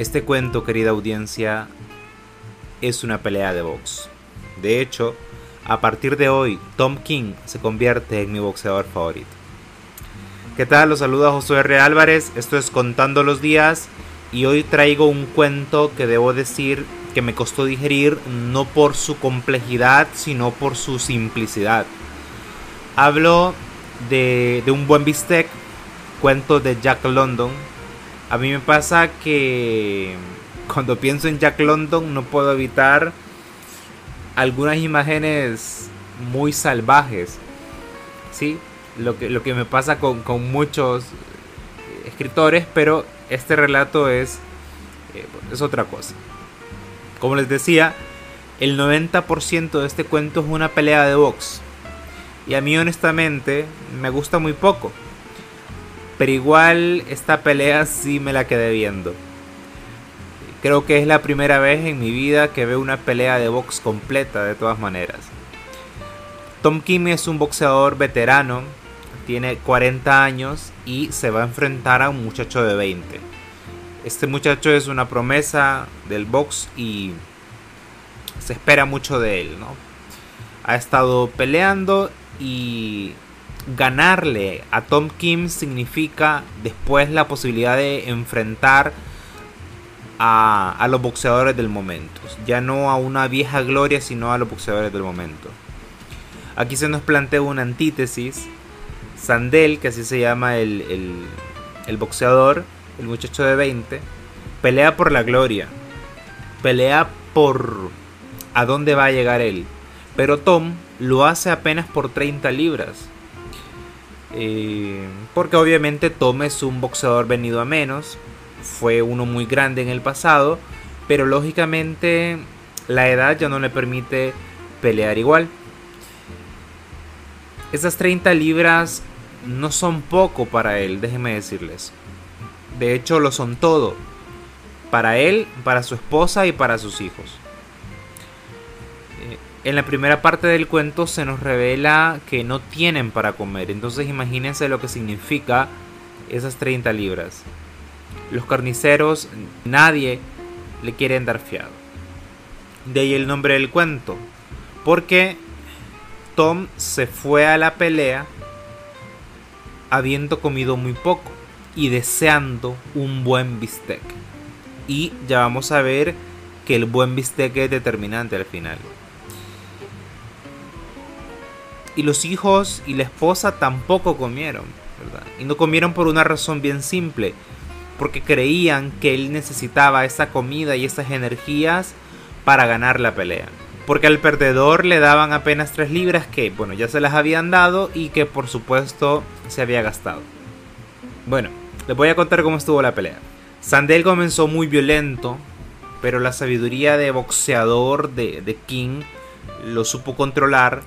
Este cuento, querida audiencia, es una pelea de box. De hecho, a partir de hoy, Tom King se convierte en mi boxeador favorito. ¿Qué tal? Los saluda José R. Álvarez, esto es Contando los Días y hoy traigo un cuento que debo decir que me costó digerir no por su complejidad, sino por su simplicidad. Hablo de, de un buen bistec, cuento de Jack London, a mí me pasa que cuando pienso en Jack London no puedo evitar algunas imágenes muy salvajes. ¿Sí? Lo que, lo que me pasa con, muchos escritores, pero este relato es, eh, es otra cosa. Como les decía, el 90% de este cuento es una pelea de box. Y a mí honestamente me gusta muy poco. Pero igual esta pelea sí me la quedé viendo. Creo que es la primera vez en mi vida que veo una pelea de box completa de todas maneras. Tom Kim es un boxeador veterano, tiene 40 años y se va a enfrentar a un muchacho de 20. Este muchacho es una promesa del box y se espera mucho de él, ¿no? Ha estado peleando y ganarle a Tom Kim significa después la posibilidad de enfrentar a, los boxeadores del momento. Ya no a una vieja gloria, sino a los boxeadores del momento. Aquí se nos plantea una antítesis. Sandel, que así se llama el, el, el boxeador, el muchacho de 20, pelea por la gloria. Pelea por a dónde va a llegar él. Pero Tom lo hace apenas por 30 libras. Eh, porque obviamente Tom es un boxeador venido a menos. Fue uno muy grande en el pasado. Pero lógicamente la edad ya no le permite pelear igual. Esas 30 libras no son poco para él, déjenme decirles. De hecho, lo son todo. Para él, para su esposa y para sus hijos en la primera parte del cuento se nos revela que no tienen para comer. Entonces imagínense lo que significa esas 30 libras. Los carniceros, nadie le quieren dar fiado. De ahí el nombre del cuento. Porque Tom se fue a la pelea habiendo comido muy poco y deseando un buen bistec. Y ya vamos a ver que el buen bistec es determinante al final. Y los hijos y la esposa tampoco comieron, ¿verdad? Y no comieron por una razón bien simple, porque creían que él necesitaba esa comida y esas energías para ganar la pelea. Porque al perdedor le daban apenas tres libras que, bueno, ya se las habían dado y que por supuesto se había gastado. Bueno, les voy a contar cómo estuvo la pelea. Sandel comenzó muy violento, pero la sabiduría de boxeador de, de King lo supo controlar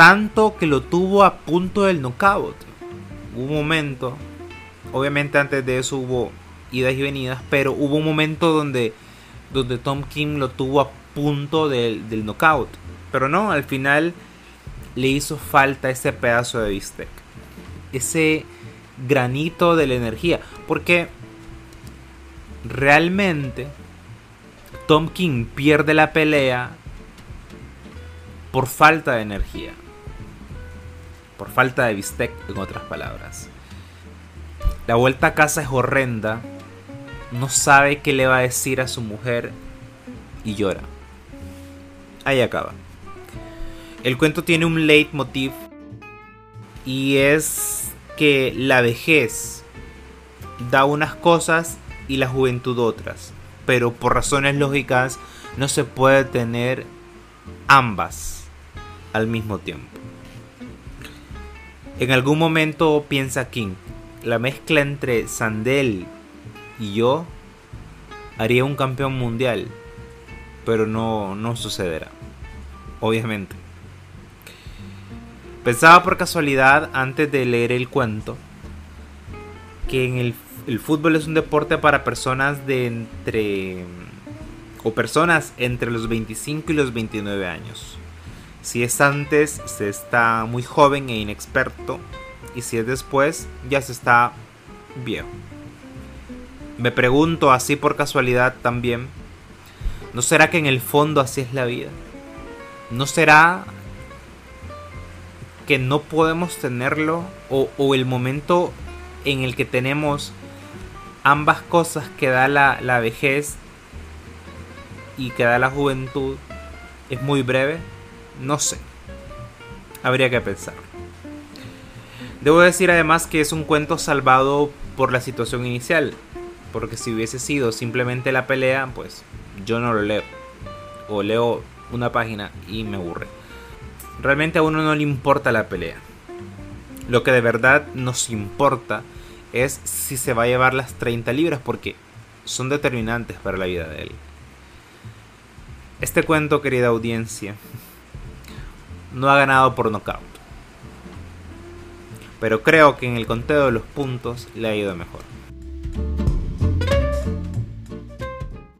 tanto que lo tuvo a punto del knockout. Hubo un momento, obviamente antes de eso hubo idas y venidas, pero hubo un momento donde, donde Tom King lo tuvo a punto del, del knockout. Pero no, al final le hizo falta ese pedazo de bistec. Ese granito de la energía. Porque realmente Tom King pierde la pelea por falta de energía por falta de bistec, en otras palabras. La vuelta a casa es horrenda, no sabe qué le va a decir a su mujer y llora. Ahí acaba. El cuento tiene un leitmotiv y es que la vejez da unas cosas y la juventud otras, pero por razones lógicas no se puede tener ambas al mismo tiempo. En algún momento piensa King, la mezcla entre Sandel y yo haría un campeón mundial, pero no, no sucederá, obviamente. Pensaba por casualidad antes de leer el cuento que el, el fútbol es un deporte para personas de entre o personas entre los 25 y los 29 años. Si es antes, se está muy joven e inexperto. Y si es después, ya se está viejo. Me pregunto así por casualidad también, ¿no será que en el fondo así es la vida? ¿No será que no podemos tenerlo o, el momento en el que tenemos ambas cosas que da la, la vejez y que da la juventud es muy breve? No sé. Habría que pensar. Debo decir además que es un cuento salvado por la situación inicial, porque si hubiese sido simplemente la pelea, pues yo no lo leo. O leo una página y me aburre. Realmente a uno no le importa la pelea. Lo que de verdad nos importa es si se va a llevar las 30 libras, porque son determinantes para la vida de él. Este cuento, querida audiencia, no ha ganado por nocaut. Pero creo que en el conteo de los puntos le ha ido mejor.